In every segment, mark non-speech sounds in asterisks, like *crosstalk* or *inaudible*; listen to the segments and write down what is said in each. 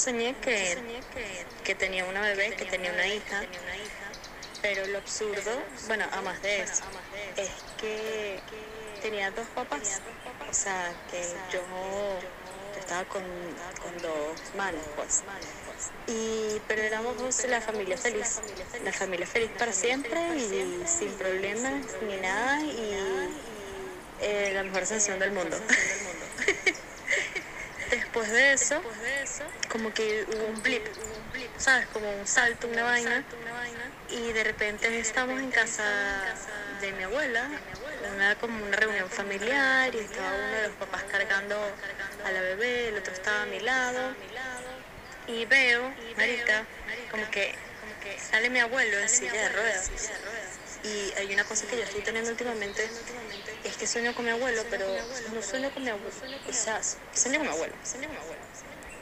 Soñé que, que tenía una bebé, que tenía una hija, pero lo absurdo, bueno, a más de eso, es que tenía dos papás, o sea, que yo, estaba con, con dos manos, pues. Y, pero éramos la familia feliz, la familia feliz para siempre y sin problemas ni nada y eh, la mejor sensación del mundo. *laughs* Después de eso, como que hubo un blip, ¿sabes? Como un salto, una vaina. Y de repente estamos en casa de mi abuela, una, como una reunión familiar, y estaba uno de los papás cargando a la bebé, el otro estaba a mi lado. Y veo, marica, como que sale mi abuelo en silla de ruedas. Y hay una cosa que yo estoy teniendo últimamente, es que sueño con mi abuelo, pero no sueño con mi abuelo, quizás, sueño con mi abuelo,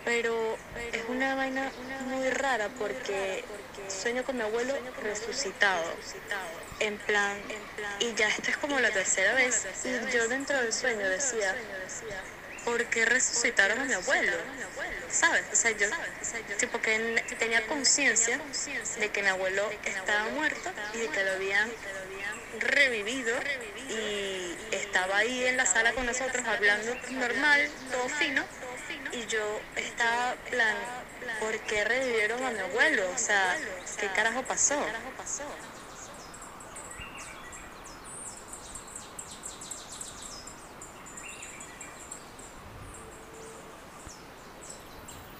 pero es una vaina muy rara porque sueño con mi abuelo resucitado, en plan, y ya esta es como la tercera vez, y yo dentro del sueño decía, ¿por qué resucitaron a mi abuelo? ¿Sabes? O sea, yo, tipo que tenía conciencia de que mi abuelo estaba muerto y de que lo habían revivido y estaba ahí en la sala con nosotros hablando normal, todo fino, y yo estaba plan, ¿por qué revivieron a mi abuelo? O sea, ¿qué carajo pasó?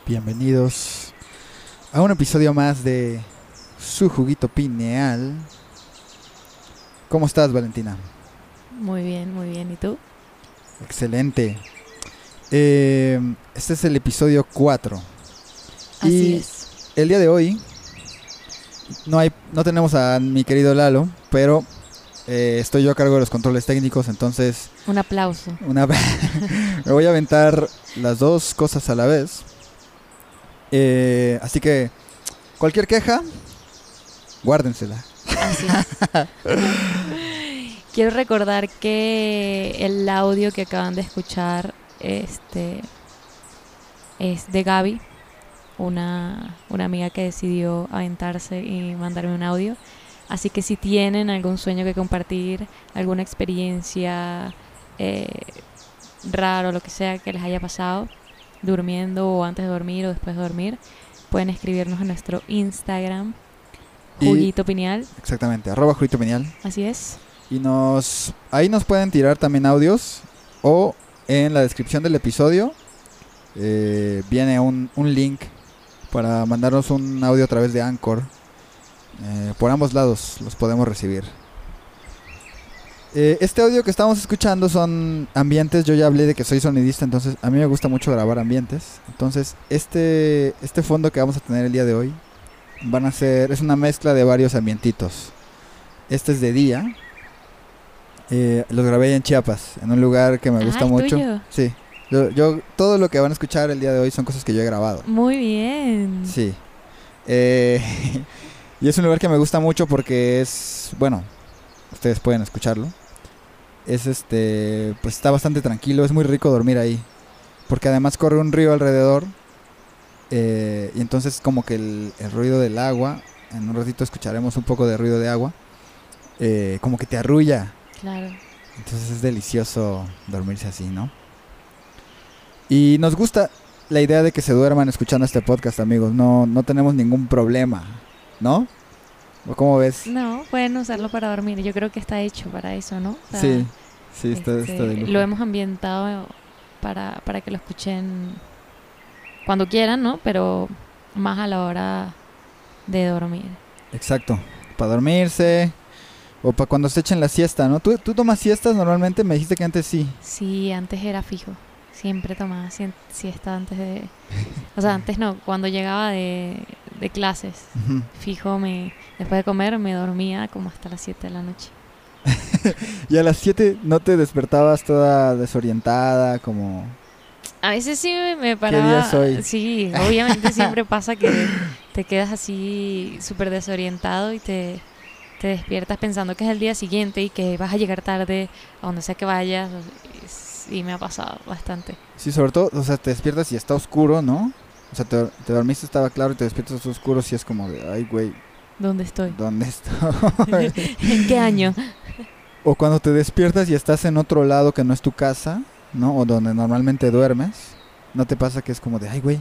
Bienvenidos a un episodio más de Su Juguito Pineal. ¿Cómo estás, Valentina? Muy bien, muy bien. ¿Y tú? Excelente. Eh, este es el episodio 4. Así Y es. el día de hoy no hay, no tenemos a mi querido Lalo, pero eh, estoy yo a cargo de los controles técnicos, entonces Un aplauso. *laughs* una me voy a aventar las dos cosas a la vez. Eh, así que cualquier queja, guárdensela. Así es. *laughs* Quiero recordar que el audio que acaban de escuchar este es de Gaby, una, una amiga que decidió aventarse y mandarme un audio. Así que si tienen algún sueño que compartir, alguna experiencia eh, raro, lo que sea que les haya pasado, durmiendo o antes de dormir o después de dormir, pueden escribirnos en nuestro Instagram, Y- Juguito Pineal. Exactamente, arroba Juguito Pineal. Así es. Y nos ahí nos pueden tirar también audios o en la descripción del episodio eh, viene un, un link para mandarnos un audio a través de Anchor. Eh, por ambos lados los podemos recibir. Eh, este audio que estamos escuchando son ambientes. Yo ya hablé de que soy sonidista, entonces a mí me gusta mucho grabar ambientes. Entonces este este fondo que vamos a tener el día de hoy van a ser es una mezcla de varios ambientitos. Este es de día. Eh, los grabé en Chiapas, en un lugar que me Ah, gusta ¿es mucho. tuyo? Sí. Yo, yo- todo lo que van a escuchar el día de hoy son cosas que yo he grabado. Muy bien. Sí. Eh, *laughs* y es un lugar que me gusta mucho porque es, bueno, ustedes pueden escucharlo. Es este, pues está bastante tranquilo, es muy rico dormir ahí. Porque además corre un río alrededor. eh, y entonces como que el, el ruido del agua, en un ratito escucharemos un poco de ruido de agua. eh, como que te arrulla. Claro. Entonces es delicioso dormirse así, ¿no? Y nos gusta la idea de que se duerman escuchando este podcast, amigos. No, no tenemos ningún problema, ¿no? ¿O cómo ves? No, pueden usarlo para dormir. Yo creo que está hecho para eso, ¿no? O sea, Sí, sí, está, este, está de lujo. lo hemos ambientado para, para que lo escuchen cuando quieran, ¿no? Pero más a la hora de dormir. Exacto. Para dormirse, O para cuando se echen la siesta, ¿no? ¿Tú, ¿Tú tomas siestas normalmente? Me dijiste que antes sí. Sí, antes era fijo. Siempre tomaba siesta antes de... O sea, antes no, cuando llegaba de, de clases. Fijo, me después de comer me dormía como hasta las 7 de la noche. *laughs* Y a las 7 no te despertabas toda desorientada, como... A veces sí me, paraba... día es hoy? Sí, *laughs* obviamente siempre pasa que te quedas así súper desorientado y te, te despiertas pensando que es el día siguiente y que vas a llegar tarde a donde sea que vayas. Y me ha pasado bastante. Sí, sobre todo, o sea, te despiertas y está oscuro, ¿no? O sea, te, te dormiste, estaba claro, y te despiertas oscuro, sí es como de, ay, güey, ¿Dónde estoy? ¿dónde estoy? *laughs* ¿En qué año? o cuando te despiertas y estás en otro lado que no es tu casa, ¿no? O donde normalmente duermes, ¿no te pasa que es como de, ay, güey,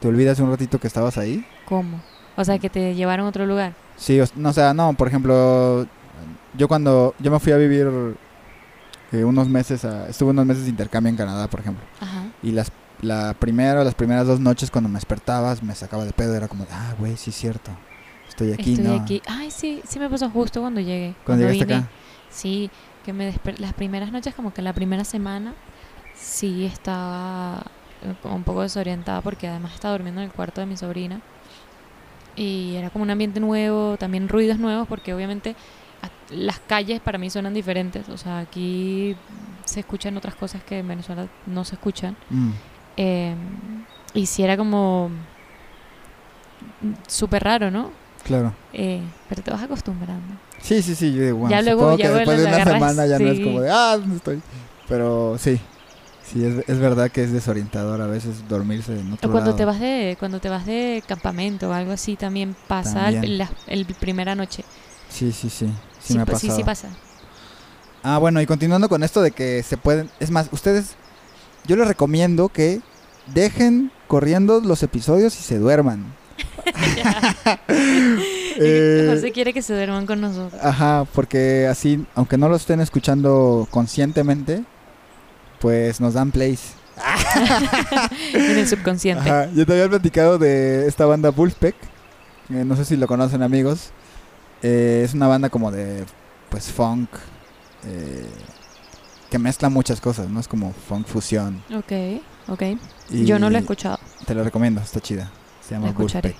te olvidas un ratito que estabas ahí? ¿Cómo? O sea, que te llevaron a otro lugar. Sí, o, no, o sea, no, por ejemplo, yo cuando, yo me fui a vivir eh, unos meses, a- estuve unos meses de intercambio en Canadá, por ejemplo. Ajá. Y las, la primera las primeras dos noches cuando me despertabas, me sacaba de pedo, era como, ah, güey, sí es cierto. Estoy aquí, Estoy ¿no? aquí. Ay, sí, sí me pasó justo cuando llegué. Cuando llegaste vine. acá. Sí, que me las primeras noches, como que la primera semana, sí estaba eh, un poco desorientada porque además estaba durmiendo en el cuarto de mi sobrina. Y era como un ambiente nuevo, también ruidos nuevos, porque obviamente las calles para mí suenan diferentes. O sea, aquí se escuchan otras cosas que en Venezuela no se escuchan. Mm, Eh, y sí era como súper raro, ¿no? claro. Eh, pero te vas acostumbrando. Sí, sí, sí, yo digo, bueno, Ya luego- ya que después de una agarras, semana ya no es como de, ah, ¿dónde estoy? Pero sí, sí, es, es verdad que es desorientador a veces dormirse en otro O cuando lado. te vas de cuando te vas de campamento o algo así también pasa el- la el primera noche. Sí, sí, sí, sí, me ha sí, sí pasa. Ah, bueno, y continuando con esto de que se pueden, es más, ustedes, yo les recomiendo que dejen corriendo los episodios y se duerman. *laughs* Eh, José quiere que se duerman con nosotros. Ajá, porque así, aunque no lo estén escuchando conscientemente, pues nos dan plays. *laughs* en el subconsciente. Ajá, yo te había platicado de esta banda Wolfpack. eh, no sé si lo conocen amigos. Eh, es una banda como de, pues, funk. eh, que mezcla muchas cosas, ¿no? Es como funk fusión. Ok, ok. y Yo no lo he escuchado. Te lo recomiendo, está chida. Se llama. Wolfpack.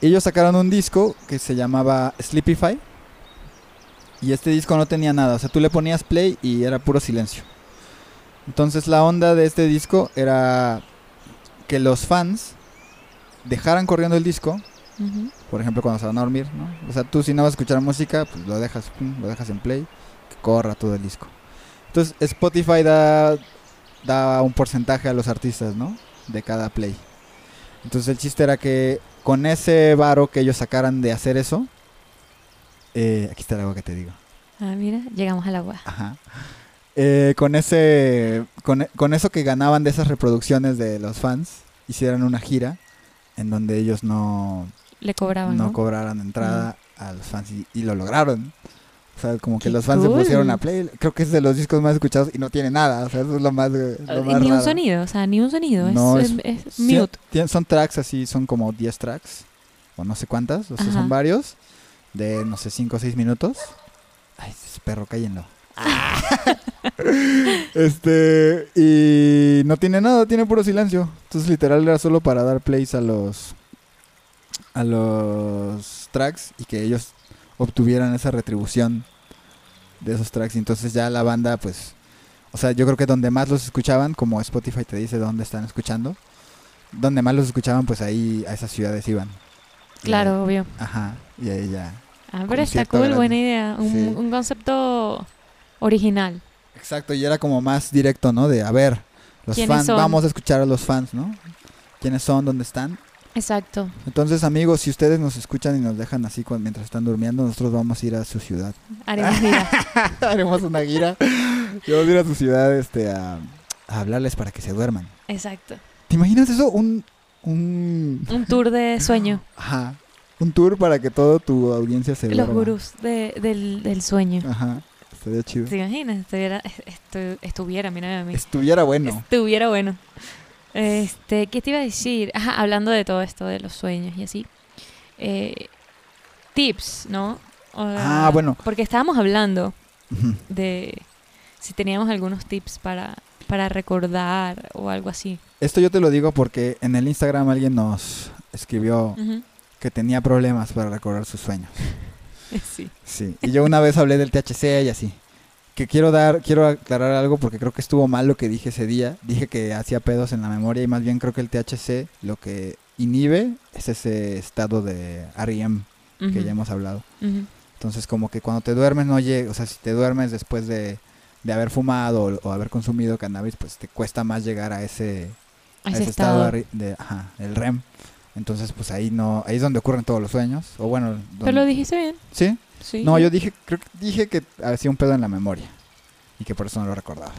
Ellos sacaron un disco que se llamaba Sleepify. Y este disco no tenía nada. O sea, tú le ponías play y era puro silencio. Entonces la onda de este disco era que los fans dejaran corriendo el disco. Por ejemplo, cuando se van a dormir, ¿no? O sea, tú si no vas a escuchar música, pues lo dejas, pum, lo dejas en play, que corra todo el disco. Entonces Spotify da, da un porcentaje a los artistas, ¿no? De cada play. Entonces el chiste era que con ese varo que ellos sacaran de hacer eso, eh, aquí está el agua que te digo. Ah, mira, llegamos al agua. Ajá. Eh, con ese con, con eso que ganaban de esas reproducciones de los fans hicieran una gira en donde ellos no Le cobraban, no ¿no? cobraran entrada a los fans y, y lo lograron o sea como que Qué los fans se pusieron a play creo que es de los discos más escuchados y no tiene nada o sea eso es lo más, lo Eh, más ni un sonido, o sea, ni un sonido. No, es, mute. son tracks así son como 10 tracks o no sé cuántas o sea Ajá. son varios de no sé 5 o 6 minutos ay ese perro cállenlo *laughs* este y no tiene nada tiene puro silencio entonces literal era solo para dar plays a los a los tracks y que ellos obtuvieran esa retribución de esos tracks y entonces ya la banda pues o sea yo creo que donde más los escuchaban como Spotify te dice dónde están escuchando donde más los escuchaban pues ahí a esas ciudades iban Y Claro, obvio. ajá y ahí ya Ah, pero está cool, buena idea. Un, Sí. un concepto original. Exacto, y era como más directo, ¿no? De, a ver, los ¿Quiénes fans, son? vamos a escuchar a los fans, ¿no? ¿Quiénes son? ¿Dónde están? Exacto. Entonces, amigos, si ustedes nos escuchan y nos dejan así cuando, mientras están durmiendo, nosotros vamos a ir a su ciudad. Haremos vida. *laughs* Haremos una gira. y vamos a ir a su ciudad este, a, a hablarles para que se duerman. Exacto. ¿Te imaginas eso? Un, un, Un tour de sueño. *laughs* ajá, un tour para que toda tu audiencia se Los duerma. gurús de- del, del sueño. Ajá, estaría chido. ¿Te imaginas? Estuviera, estu- estuviera mira a mí. Estuviera bueno. Estuviera bueno. Este, ¿qué te iba a decir? Ajá, hablando de todo esto de los sueños y así. Eh, tips, ¿no? O Ah, bueno. Porque estábamos hablando de si teníamos algunos tips para, para recordar o algo así. Esto yo te lo digo porque en el Instagram alguien nos escribió que tenía problemas para recordar sus sueños. *laughs* Sí. Sí, y yo una vez hablé del THC y así. Que quiero dar, quiero aclarar algo porque creo que estuvo mal lo que dije ese día. Dije que hacía pedos en la memoria y más bien creo que el THC lo que inhibe es ese estado de REM que ya hemos hablado. Entonces como que cuando te duermes no llega, o sea, si te duermes después de, de haber fumado o, o haber consumido cannabis, pues te cuesta más llegar a ese, A a ese ese estado estado. de, de- ajá, el REM. Entonces pues ahí no, ahí es donde ocurren todos los sueños. O bueno, Pero lo dijiste bien. ¿sí? Sí. No, yo dije, creo que dije que hacía un pedo en la memoria y que por eso no lo recordabas.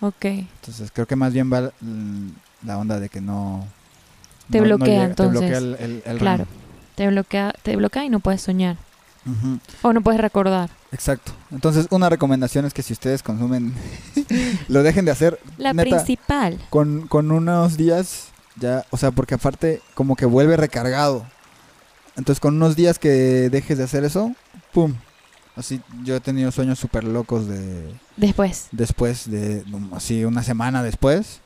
Ok. Entonces creo que más bien va la onda de que no... Te no- no bloquea, llega- Te bloquea entonces. el, el- el Claro. Te bloquea, te bloquea y no puedes soñar. O no puedes recordar. Exacto. Entonces una recomendación es que si ustedes consumen, *laughs* lo dejen de hacer La Neta. principal. con, con unos días ya, o sea, porque aparte como que vuelve recargado. Entonces con unos días que dejes de hacer eso, ¡pum! Así yo he tenido sueños súper locos de... Después. después de así una semana después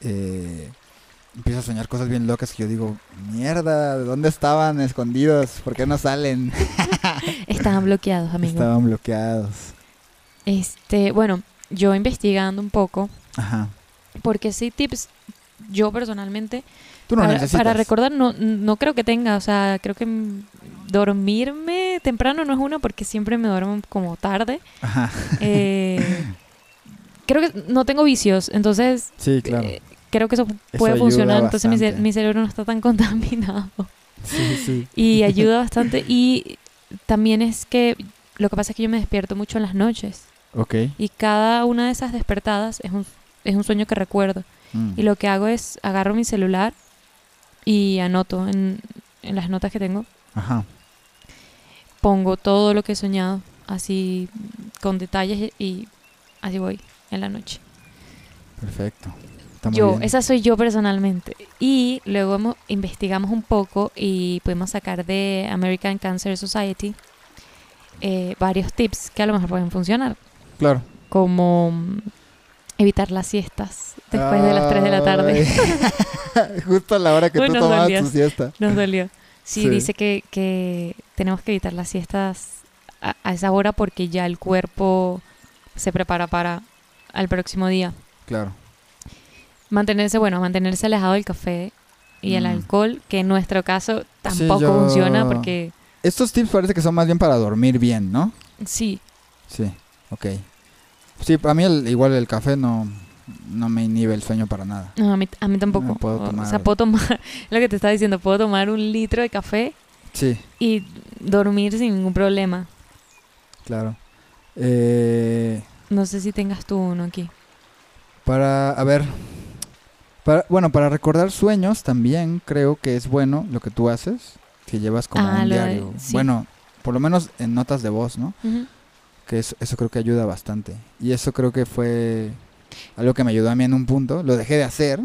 eh, empiezo a soñar cosas bien locas que yo digo mierda ¿de dónde estaban escondidos? ¿por qué no salen? *laughs* Estaban bloqueados, amigo. estaban bloqueados Este, bueno, yo investigando un poco, ajá porque sí tips, yo personalmente, tú no para, para recordar, no, no creo que tenga, o sea, creo que dormirme temprano no es una porque siempre me duermo como tarde. ajá Eh, creo que no tengo vicios, entonces sí claro eh, creo que eso puede funcionar, entonces mi, cerebro no está tan *laughs* contaminado. sí sí Y ayuda bastante. Y también es que lo que pasa es que yo me despierto mucho en las noches. ok Y cada una de esas despertadas es un, es un sueño que recuerdo. Mm. Y lo que hago es agarro mi celular y anoto en, en las notas que tengo. ajá Pongo todo lo que he soñado, así con detalles y así voy en la noche. perfecto Está Yo, bien. esa soy yo personalmente. Y luego hemos- investigamos un poco y pudimos sacar de American Cancer Society eh, varios tips que a lo mejor pueden funcionar, claro como evitar las siestas después de las 3 de la tarde. *laughs* Justo a la hora que Uy, tú tomabas dolía. tu siesta Nos dolió. Sí, Sí. dice que, que tenemos que evitar las siestas a, a esa hora porque ya el cuerpo se prepara para al próximo día. claro Mantenerse, bueno, mantenerse alejado del café y el Mm. alcohol, que en nuestro caso Sí, tampoco yo- funciona porque estos tips parece que son más bien para dormir bien ¿no? sí, Sí, ok. Sí, para mí el- igual el café no, no me inhibe el sueño para nada. no, a, mí, a mí tampoco. puedo O- O tomar- sea, puedo tomar, *laughs* lo que te estaba diciendo, puedo tomar un litro de café Sí, y dormir sin ningún problema. claro. Eh, No sé si tengas tú uno aquí. para, a ver, para, bueno, para recordar sueños también creo que es bueno lo que tú haces, que llevas como Ah, un lo de- diario. sí. Bueno, por lo menos en notas de voz, ¿no? Ujú. Que eso, eso creo que ayuda bastante. Y eso creo que fue algo que me ayudó a mí en un punto. Lo dejé de hacer.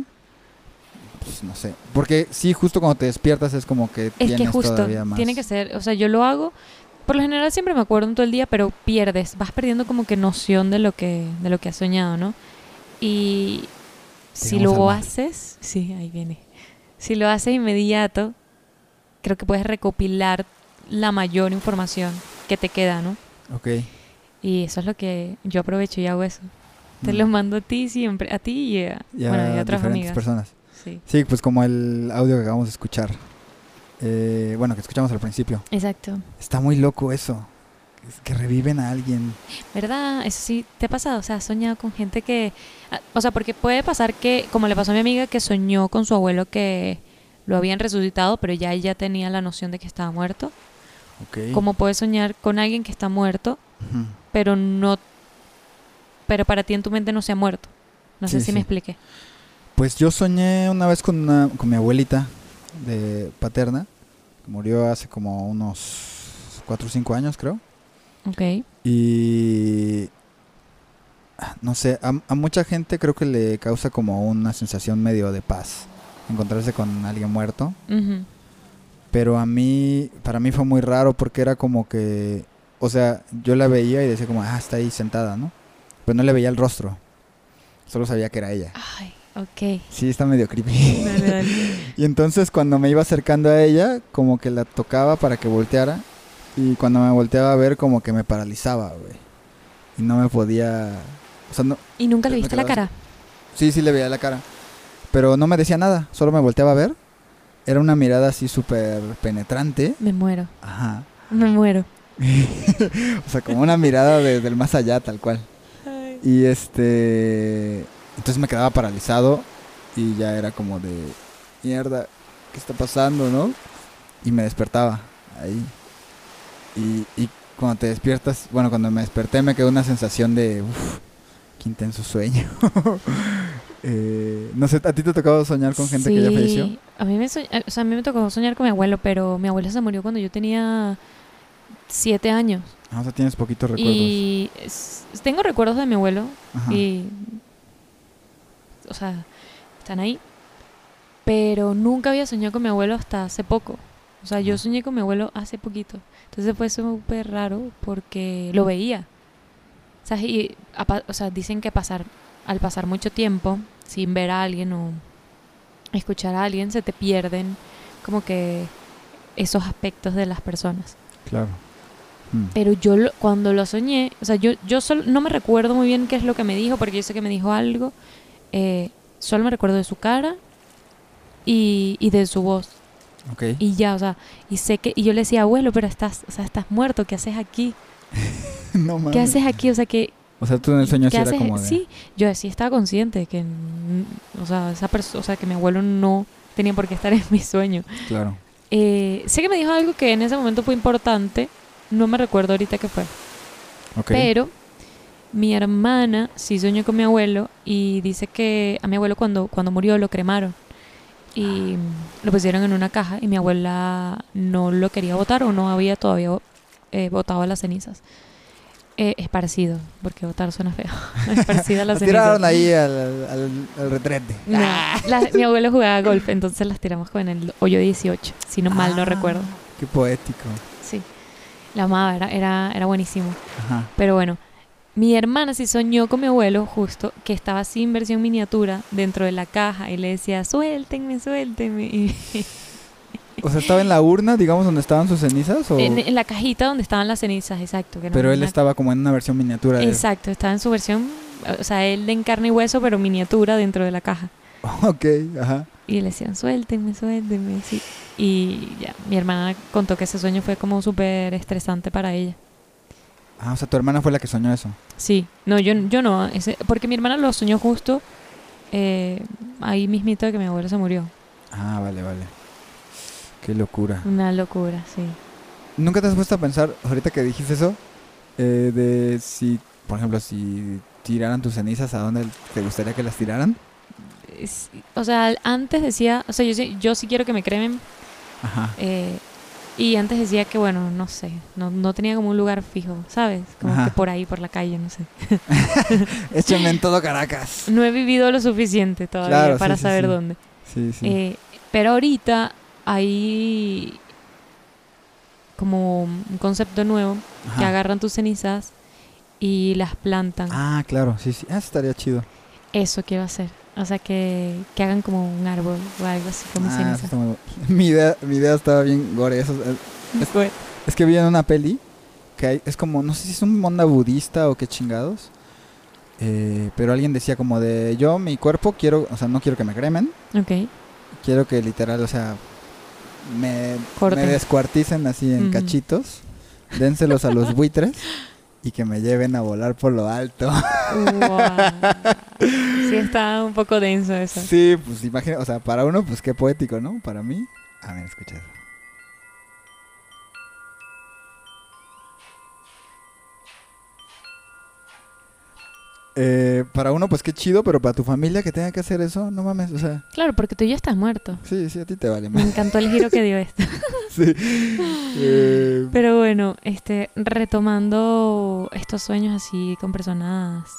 Pues no sé. Porque sí, justo cuando te despiertas es como que Es que tienes justo, todavía más. tiene que ser, o sea, yo lo hago, por lo general siempre me acuerdo en todo el día, pero pierdes, vas perdiendo como que noción de lo que, de lo que has soñado, ¿no? Y si lo haces, sí, ahí viene. Si lo haces inmediato, creo que puedes recopilar la mayor información que te queda, ¿no? Ok. Y eso es lo que yo aprovecho y hago eso. Te Mm. lo mando a ti siempre, a ti y a, Y a bueno, y a otras diferentes amigas. personas. Sí, Sí, pues como el audio que acabamos de escuchar. Eh, bueno, que escuchamos al principio. exacto. Está muy loco eso. Es que reviven a alguien. ¿Verdad? Eso sí te ha pasado. O sea, has soñado con gente que. ah, O sea, porque puede pasar que, como le pasó a mi amiga, que soñó con su abuelo que lo habían resucitado, pero ya ella tenía la noción de que estaba muerto. Ok. Como puedes soñar con alguien que está muerto, Pero no. Pero para ti en tu mente no se ha muerto. No sé Sí, si me expliqué. Pues yo soñé una vez con, una- con mi abuelita de paterna. que Murió hace como unos 4 o 5 años, creo. Ok. Y ah, no sé, a, a mucha gente creo que le causa como una sensación medio de paz encontrarse con alguien muerto. Pero a mí, para mí fue muy raro porque era como que o sea, yo la veía y decía como, ah, está ahí sentada, ¿no? Pero no le veía el rostro. Solo sabía que era ella. Ay, ok. Sí, está medio creepy. *laughs* Y entonces cuando me iba acercando a ella, como que la tocaba para que volteara. Y cuando me volteaba a ver, como que me paralizaba, güey. Y no me podía... O sea, no... ¿Y nunca le viste la cara? Sí, sí le veía la cara. Pero no me decía nada, solo me volteaba a ver. Era una mirada así súper penetrante. Me muero. Ajá. Me muero. *laughs* O sea, como una mirada de- del más allá, tal cual. Y este... Entonces me quedaba paralizado y ya era como de... Mierda, ¿qué está pasando, no? Y me despertaba ahí. Y, y cuando te despiertas, bueno, cuando me desperté me quedó una sensación de... Uf, qué intenso sueño. *laughs* Eh, no sé, ¿a ti te ha tocado soñar con gente que ya falleció? A mí, me soñ- o sea, a mí me tocó soñar con mi abuelo, pero mi abuelo se murió cuando yo tenía siete años. Ah, o sea, tienes poquitos recuerdos. Y es- tengo recuerdos de mi abuelo Ajá. y, o sea, están ahí. Pero nunca había soñado con mi abuelo hasta hace poco. O sea, yo soñé con mi abuelo hace poquito. Entonces fue súper raro porque lo veía. O sea, y o sea, dicen que pasar, al pasar mucho tiempo sin ver a alguien o escuchar a alguien, se te pierden como que esos aspectos de las personas. Claro. Mm. Pero yo lo- cuando lo soñé, o sea, yo, yo solo, no me recuerdo muy bien qué es lo que me dijo, porque yo sé que me dijo algo. eh, solo me recuerdo de su cara y, y de su voz. Ok. Y ya, o sea, y sé que, y yo le decía, abuelo, pero estás, o sea, estás muerto, ¿qué haces aquí? *laughs* no mames. ¿Qué haces aquí? O sea, que, O sea, tú en el sueño sí ¿qué era como de... Sí, yo sí estaba consciente de que, o sea, esa persona, o sea, que mi abuelo no tenía por qué estar en mi sueño. Claro. Eh, sé que me dijo algo que en ese momento fue importante, no me recuerdo ahorita qué fue. Ok. Pero mi hermana sí soñó con mi abuelo y dice que a mi abuelo cuando, cuando murió lo cremaron y lo pusieron en una caja y mi abuela no lo quería botar o no había todavía eh, botado las cenizas. Eh, esparcido, porque botar suena feo. *laughs* esparcida las *laughs* Las cenizas. tiraron ahí al, al, al retrete. No, la- mi *laughs* abuelo jugaba golf, entonces las tiramos con el hoyo 18, si no mal no Ah, recuerdo. Qué poético. La amaba, era, era, era buenísimo. Ajá. Pero bueno, mi hermana sí soñó con mi abuelo justo que estaba sin versión miniatura dentro de la caja y le decía, suéltenme, suéltenme. Y *laughs* O sea, estaba en la urna, digamos, donde estaban sus cenizas. O... en, en la cajita donde estaban las cenizas, exacto. que Pero él una- estaba como en una versión miniatura. de- Exacto, estaba en su versión, o sea, él en carne y hueso, pero miniatura dentro de la caja. *laughs* Ok, ajá. Y le decían, suéltenme, suéltenme. Sí. Y ya, mi hermana contó que ese sueño fue como súper estresante para ella. Ah, o sea, tu hermana fue la que soñó eso. Sí, no, yo, yo no, ese, porque mi hermana lo soñó justo eh, ahí mismito de que mi abuelo se murió. Ah, vale, vale. Qué locura. Una locura, sí. ¿Nunca te has puesto a pensar, ahorita que dijiste eso, eh, de si, por ejemplo, si tiraran tus cenizas, ¿a dónde te gustaría que las tiraran? Es- o sea, antes decía, o sea, yo, sí- yo sí quiero que me cremen. Ajá. eh, y antes decía que, bueno, no sé, no, no tenía como un lugar fijo, ¿sabes? Como Ajá. que por ahí, por la calle, no sé. *laughs* Échame en todo Caracas. No he vivido lo suficiente todavía Claro, para sí, saber sí. dónde. Sí, sí. Eh, pero ahorita hay como un concepto nuevo que agarran tus cenizas y las plantan. Ah, claro, sí, sí. Ah, eso estaría chido. Eso quiero hacer. O sea, que, que hagan como un árbol o algo así como Ah, ceniza. muy bu- mi, idea, mi idea estaba bien gore. Eso, eh, Bueno, es que vi en una peli que hay, es como, no sé si es un onda budista o qué chingados. eh, pero alguien decía como de, yo mi cuerpo quiero, o sea, no quiero que me cremen. ok. Quiero que literal, o sea, me, descuarticen así en cachitos. Dénselos a los buitres y que me lleven a volar por lo alto. *laughs* Guau. Sí, está un poco denso eso. Sí, pues imagina, o sea, para uno, pues qué poético, ¿no? Para mí, a ver, escucha eso. Eh, para uno, pues qué chido, pero para tu familia que tenga que hacer eso, no mames, o sea, Claro, porque tú ya estás muerto. sí, sí, a ti te vale Me más. encantó el giro que dio esto. *laughs* Sí. Eh, Pero bueno, este, retomando estos sueños así con personas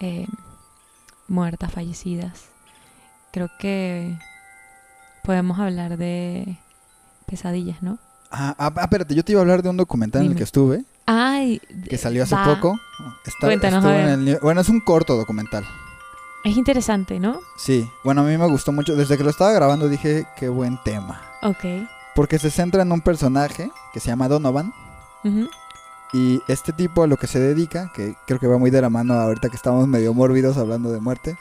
eh, muertas, fallecidas, creo que podemos hablar de pesadillas, ¿no? ah, ah, ah, espérate, yo te iba a hablar de un documental en el que estuve, Ay, que salió hace va. poco. Está- Cuéntanos, en el bueno, es un corto documental. Es interesante, ¿no? Sí, bueno, a mí me gustó mucho. Desde que lo estaba grabando dije, qué buen tema. Ok. Porque se centra en un personaje que se llama Donovan. Ujú. Y este tipo a lo que se dedica, que creo que va muy de la mano ahorita que estamos medio mórbidos hablando de muerte,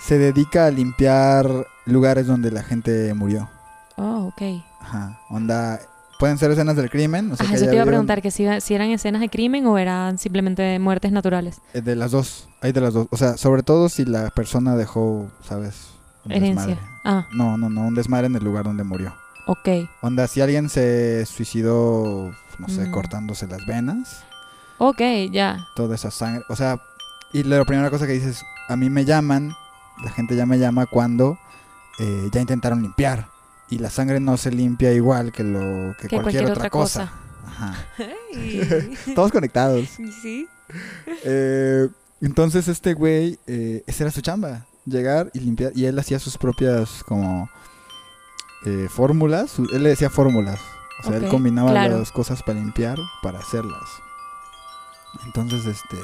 se dedica a limpiar lugares donde la gente murió. Oh, ok. Ajá, onda, pueden ser escenas del crimen, o sea, Ajá, que eso haya te iba a preguntar, que si, si eran escenas de crimen o eran simplemente muertes naturales. eh, De las dos, hay de las dos. O sea, sobre todo si la persona dejó, ¿sabes? Un Herencia. desmadre. Ah, No, no, no, un desmadre en el lugar donde murió. Ok. Onda, si alguien se suicidó, no sé, Mm. cortándose las venas, Ok, ya. toda esa sangre. O sea, y la primera cosa que dices, a mí me llaman, la gente ya me llama cuando eh, ya intentaron limpiar. Y la sangre no se limpia igual que lo que, Que cualquier, cualquier otra otra cosa. cosa. Ajá. *laughs* sí. *laughs* Todos conectados. *laughs* Eh, entonces este güey, eh, esa era su chamba, llegar y limpiar. Y él hacía sus propias como eh, fórmulas. él le decía fórmulas. O sea, él combinaba claro. las cosas para limpiar, para hacerlas. Entonces, este...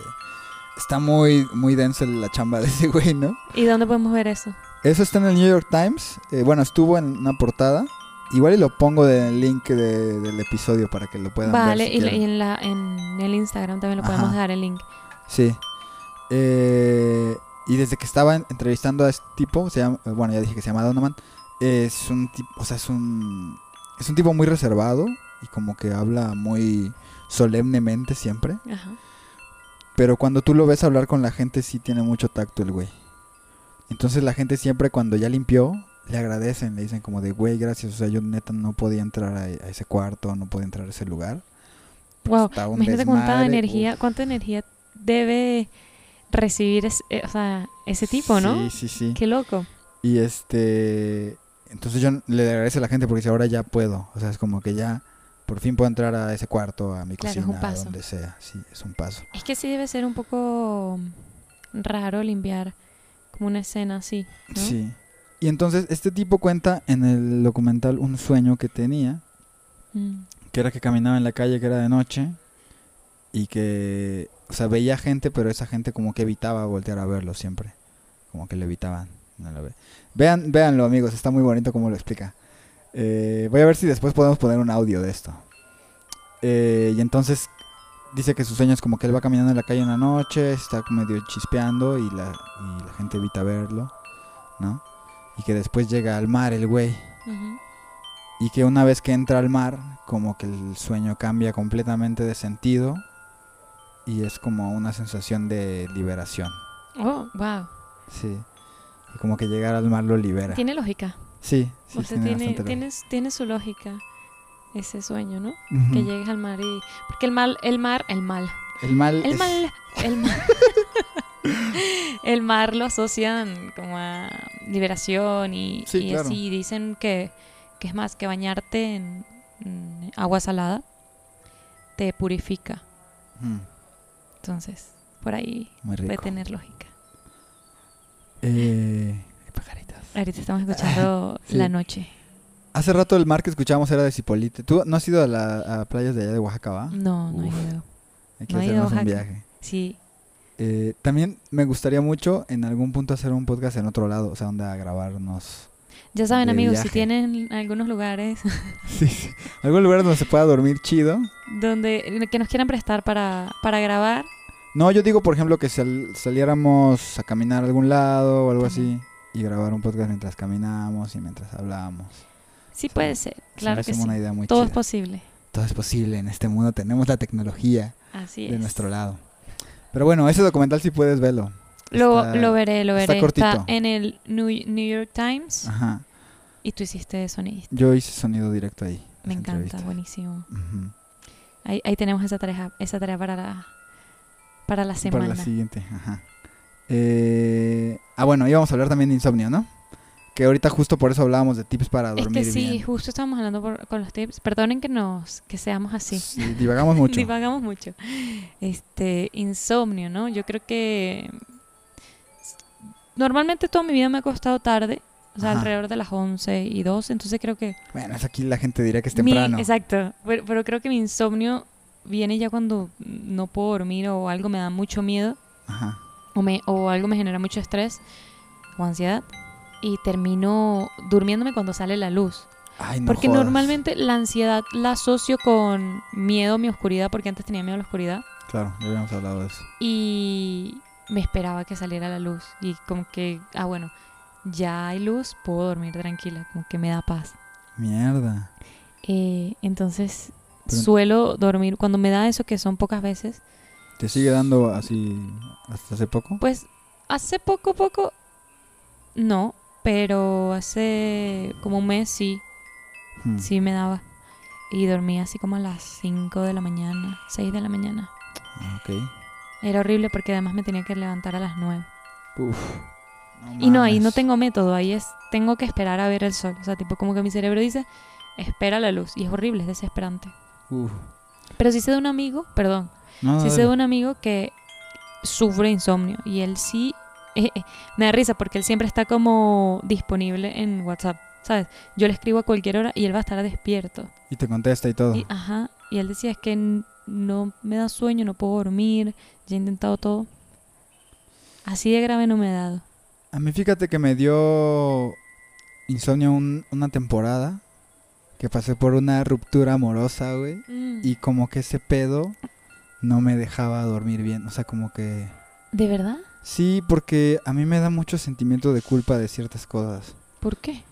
Está muy, muy densa la chamba de ese *laughs* güey, ¿no? ¿Y dónde podemos ver eso? Eso está en el New York Times. eh, bueno, estuvo en una portada. Igual y lo pongo del link de- del episodio para que lo puedan Vale, ver. si y, la- quieren. y en, la, en el Instagram también lo podemos Ajá. dejar el link. Sí. Eh, y desde que estaba en- entrevistando a este tipo, se llama, bueno, ya dije que se llama Donovan, es un tipo, o sea, es un, es un tipo muy reservado y como que habla muy solemnemente siempre. Ajá. Pero cuando tú lo ves hablar con la gente, sí tiene mucho tacto el güey. Entonces la gente siempre cuando ya limpió, le agradecen, le dicen como de, güey, gracias, o sea, yo neta no podía entrar a, a ese cuarto, no podía entrar a ese lugar. Wow, un imagínate cuánta energía, cuánta energía debe recibir es- eh, o sea, ese tipo, ¿no? Sí, sí, sí. Qué loco. Y este. Entonces yo le agradezco a la gente porque dice, ahora ya puedo. O sea, es como que ya por fin puedo entrar a ese cuarto, a mi Claro, cocina, a donde sea. Sí, es un paso. Es que sí debe ser un poco raro limpiar como una escena así, ¿no? Sí. Y entonces este tipo cuenta en el documental un sueño que tenía, Mm. que era que caminaba en la calle, que era de noche, y que, o sea, veía gente, pero esa gente como que evitaba voltear a verlo siempre. Como que le evitaban. No lo ve. Vean, véanlo amigos, está muy bonito como lo explica. Eh, voy a ver si después podemos poner un audio de esto. Eh, y entonces dice que sus sueños como que él va caminando en la calle una noche, está medio chispeando y la, y la gente evita verlo, ¿no? Y que después llega al mar el güey. Y que una vez que entra al mar, como que el sueño cambia completamente de sentido y es como una sensación de liberación. Oh, wow. Sí. Y como que llegar al mar lo libera. Tiene lógica. Sí, sí, o sea, tiene tiene, bastante tiene, tiene su lógica ese sueño, ¿no? Que llegues al mar y... Porque el mal, el mar, el mal, El mal. el es- mal, el mar... *laughs* el mar lo asocian como a liberación y, Sí, y claro. así dicen que, que es más que bañarte en, en agua salada te purifica. Entonces, por ahí puede tener lógica. Eh, pajaritas. Ahorita estamos escuchando Sí. La Noche. Hace rato el mar que escuchábamos era de Cipolite. ¿Tú no has ido a, la, a playas de allá de Oaxaca, va? No, no he Uf. ido. Hay que no he hacernos un viaje. Sí, Eh, también me gustaría mucho en algún punto hacer un podcast en otro lado, o sea, donde a grabarnos. ya saben amigos, si tienen algunos lugares *laughs* Sí, sí. Algún lugar donde se pueda dormir chido. donde que nos quieran prestar para, para grabar, No, yo digo, por ejemplo, que sal- saliéramos a caminar a algún lado o algo así y grabar un podcast mientras caminamos y mientras hablamos. sí puede ser, Se me claro que sí. una idea muy Todo es chida. posible. Todo es posible en este mundo. Tenemos la tecnología Así de es. nuestro lado. Pero bueno, ese documental sí puedes verlo. Lo, Está- lo veré, lo está veré. cortito. en el New, New York Times Ajá. y tú hiciste sonidista. Yo hice sonido directo ahí. Me encanta, entrevista. buenísimo. Ujú. Ahí, ahí tenemos esa tarea, esa tarea para la, para la semana. Para la siguiente, ajá. Eh, ah, bueno, íbamos a hablar también de insomnio, ¿no? Que ahorita justo por eso hablábamos de tips para es dormir que sí, bien. justo estábamos hablando por- con los tips. Perdonen que nos, que seamos así. Sí, divagamos mucho. *laughs* Divagamos mucho. Este, insomnio, ¿no? Yo creo que normalmente toda mi vida me ha costado tarde, o sea, Ajá. alrededor de las 11 y 12, entonces creo que Bueno, es aquí la gente diría que es mi- temprano. exacto, pero, pero creo que mi insomnio viene ya cuando no puedo dormir o algo me da mucho miedo Ajá. o, me, o algo me genera mucho estrés o ansiedad y termino durmiéndome cuando sale la luz. Ay, no porque jodas. normalmente la ansiedad la asocio con miedo a mi oscuridad, porque antes tenía miedo a la oscuridad Claro, ya habíamos hablado de eso. y me esperaba que saliera la luz y como que, ah bueno, ya hay luz, puedo dormir tranquila, como que me da paz. Mierda. Eh, entonces Pero- suelo dormir, cuando me da eso que son pocas veces, ¿Te sigue dando así hasta hace poco? pues hace poco, poco, no, pero hace como un mes sí, Hmm. sí me daba. Y dormía así como a las 5 de la mañana, 6 de la mañana. Ah, Ok. Era horrible porque además me tenía que levantar a las 9. Uf. Y no, ahí no tengo método, ahí es, tengo que esperar a ver el sol. O sea, tipo como que mi cerebro dice, espera la luz. Y es horrible, es desesperante. Uf. Pero sí sé de un amigo, perdón, No, sí sé de un amigo que sufre insomnio. Y él sí, eh, *laughs* eh, me da risa porque él siempre está como disponible en WhatsApp. ¿Sabes? Yo le escribo a cualquier hora y él va a estar despierto. Y te contesta y todo. Y, ajá, y él decía, es que no me da sueño, no puedo dormir, ya he intentado todo. Así de grave no me he dado. A mí fíjate que me dio insomnio un- una temporada que pasé por una ruptura amorosa, güey. Y como que ese pedo no me dejaba dormir bien. O sea, como que... ¿De verdad? Sí, porque a mí me da mucho sentimiento de culpa de ciertas cosas. ¿Por qué?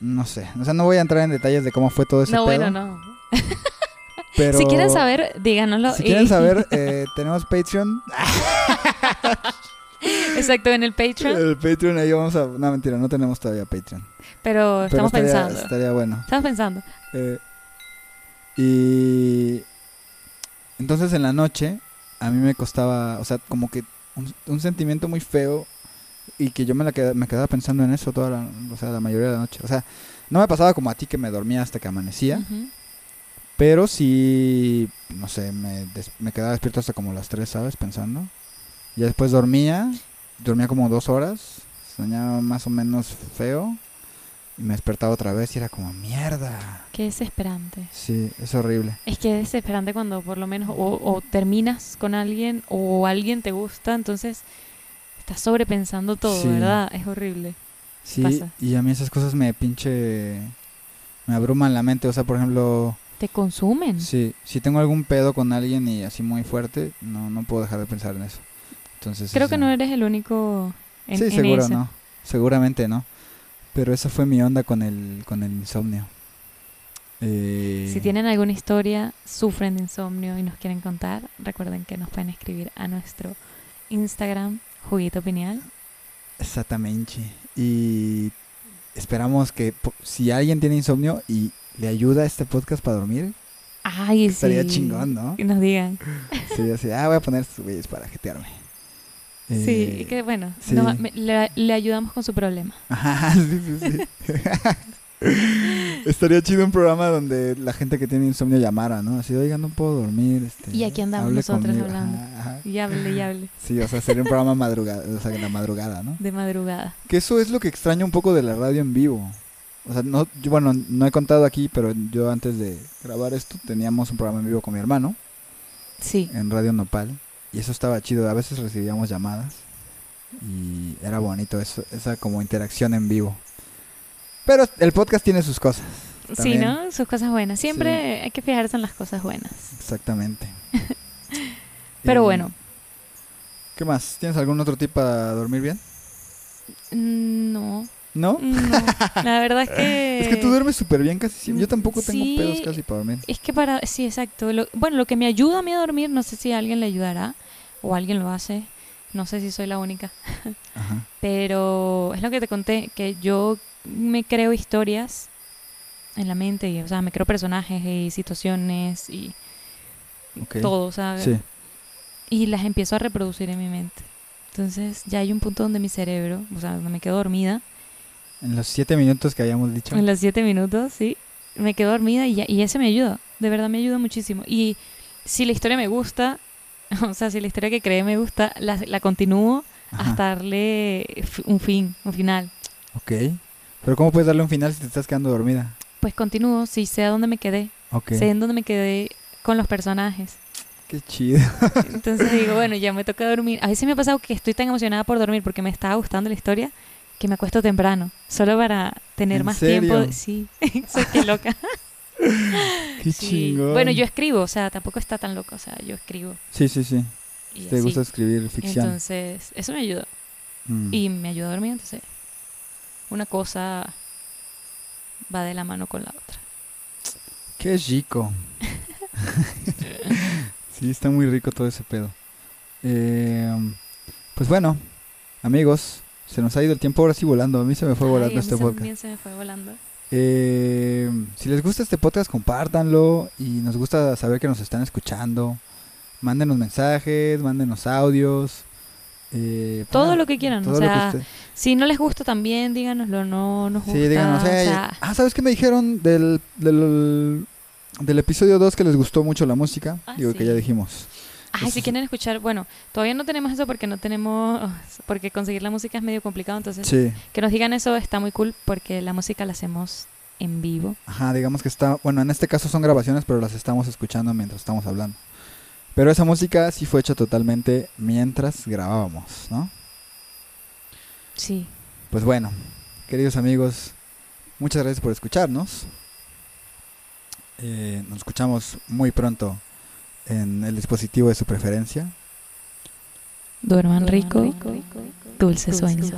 No sé. O sea, no voy a entrar en detalles de cómo fue todo ese no, pedo. bueno, no. Pero... Si quieren saber, díganoslo. Si y- quieren saber, *laughs* eh, tenemos Patreon. *laughs* *laughs* Exacto, en el Patreon. El Patreon ahí vamos a... No, mentira, no tenemos todavía Patreon. Pero Pero estamos estaría, pensando. Estaría bueno. Estamos pensando. Eh, y entonces en la noche a mí me costaba, o sea, como que un, un sentimiento muy feo y que yo me, la queda- me quedaba pensando en eso toda la, o sea, la mayoría de la noche. O sea, no me pasaba como a ti que me dormía hasta que amanecía, pero sí, no sé, me, des- me quedaba despierto hasta como las 3, ¿sabes? Pensando. Ya después dormía, dormía como dos horas, soñaba más o menos feo y me despertaba otra vez y era como mierda. Qué desesperante. Sí, es horrible. Es que es desesperante cuando por lo menos o, o terminas con alguien o alguien te gusta, entonces estás sobrepensando todo, Sí. ¿verdad? Es horrible. Sí, Pasa. y a mí esas cosas me pinche... Me abruman la mente. O sea, por ejemplo, Te consumen. sí, si tengo algún pedo con alguien y así muy fuerte, no, no puedo dejar de pensar en eso. Entonces... Creo eso- que no eres el único en, sí, en seguro ese. no. Seguramente no. Pero esa fue mi onda con el, con el insomnio. Eh, Si tienen alguna historia, sufren de insomnio y nos quieren contar, recuerden que nos pueden escribir a nuestro Instagram, Juguito Pineal. Exactamente. Y esperamos que si alguien tiene insomnio y le ayuda este podcast para dormir, Ay, estaría sí. chingón, ¿no? Que nos digan. Sería así, ah, voy a poner estos güeyes para jetearme. Sí, Eh, y que bueno, sí. nos- me- le, le ayudamos con su problema. Ajá, *laughs* sí, sí, sí. *laughs* Estaría chido un programa donde la gente que tiene insomnio llamara, ¿no? Así, oiga, no puedo dormir. Este, Y aquí andamos nosotros conmigo". hablando. Ajá. Y hable y hable *laughs* Sí, o sea, sería un programa madrugada, o sea, en la madrugada, ¿no? de madrugada. Que eso es lo que extraño un poco de la radio en vivo. O sea, no, yo, bueno, no he contado aquí, pero yo antes de grabar esto teníamos un programa en vivo con mi hermano Sí. en Radio Nopal y eso estaba chido. A veces recibíamos llamadas y era bonito eso, esa como interacción en vivo. Pero el podcast tiene sus cosas. Sí. ¿no? Sus cosas buenas. Siempre hay que fijarse en las cosas buenas. Exactamente. *laughs* Pero bueno, ¿Qué más? ¿Tienes algún otro tip para dormir bien? mm, no, ¿No? no. La verdad es que... *laughs* Es que tú duermes súper bien casi siempre. Yo tampoco tengo Sí. pedos casi para dormir. Es que para... Sí, exacto. Lo- bueno, lo que me ayuda a mí a dormir, no sé si a alguien le ayudará o alguien lo hace. No sé si soy la única. *laughs* Ajá. Pero es lo que te conté, que yo me creo historias en la mente, y, o sea, me creo personajes y situaciones y Ok. todo, ¿sabes? Sí. Y las empiezo a reproducir en mi mente. Entonces ya hay un punto donde mi cerebro, o sea, donde me quedo dormida, En los siete minutos que hayamos dicho. en los siete minutos, sí, me quedo dormida y, ya, y ese me ayuda, de verdad me ayuda muchísimo. Y si la historia me gusta, *laughs* o sea, si la historia que creé me gusta, la, la continúo Ajá. hasta darle un fin, un final. Ok. Pero ¿cómo puedes darle un final si te estás quedando dormida? Pues continúo, si sé a dónde me quedé, Ok. sé en dónde me quedé con los personajes. Qué chido. Entonces digo, *laughs* bueno, ya me toca dormir. A veces me ha pasado que estoy tan emocionada por dormir porque me estaba gustando la historia que me acuesto temprano, solo para tener ¿En más serio? tiempo. Sí, *laughs* soy que loca. *laughs* Qué Sí. chingón. Bueno, yo escribo, o sea, tampoco está tan loco, o sea, yo escribo. Sí, sí, sí. Y Te así. gusta escribir ficción. Entonces, eso me ayudó. Mm. Y me ayudó a dormir, entonces una cosa va de la mano con la otra. Qué rico. *laughs* sí, está muy rico todo ese pedo. Eh, pues bueno, amigos, se nos ha ido el tiempo ahora sí volando. A mí se me fue Ay, volando a mí este podcast. también se me fue volando. Eh, si les gusta este podcast, compártanlo. Y nos gusta saber que nos están escuchando. Mándenos mensajes, mándenos audios. eh, Todo pongan- lo que quieran, o sea, usted- Si no les gusta también, díganoslo, no nos gusta. Sí, díganos. o "Ey, sea, ah, ¿sabes qué me dijeron del, del, del episodio 2 que les gustó mucho la música? Ah, Digo que ya dijimos. Ay, si quieren escuchar, bueno, todavía no tenemos eso porque no tenemos, porque conseguir la música es medio complicado, entonces Sí. que nos digan eso está muy cool porque la música la hacemos en vivo. Ajá, digamos que está, bueno, en este caso son grabaciones, pero las estamos escuchando mientras estamos hablando. Pero esa música sí fue hecha totalmente mientras grabábamos, ¿no? Sí. Pues bueno, queridos amigos, muchas gracias por escucharnos. Eh, nos escuchamos muy pronto en el dispositivo de su preferencia. Duerman rico, dulces sueños.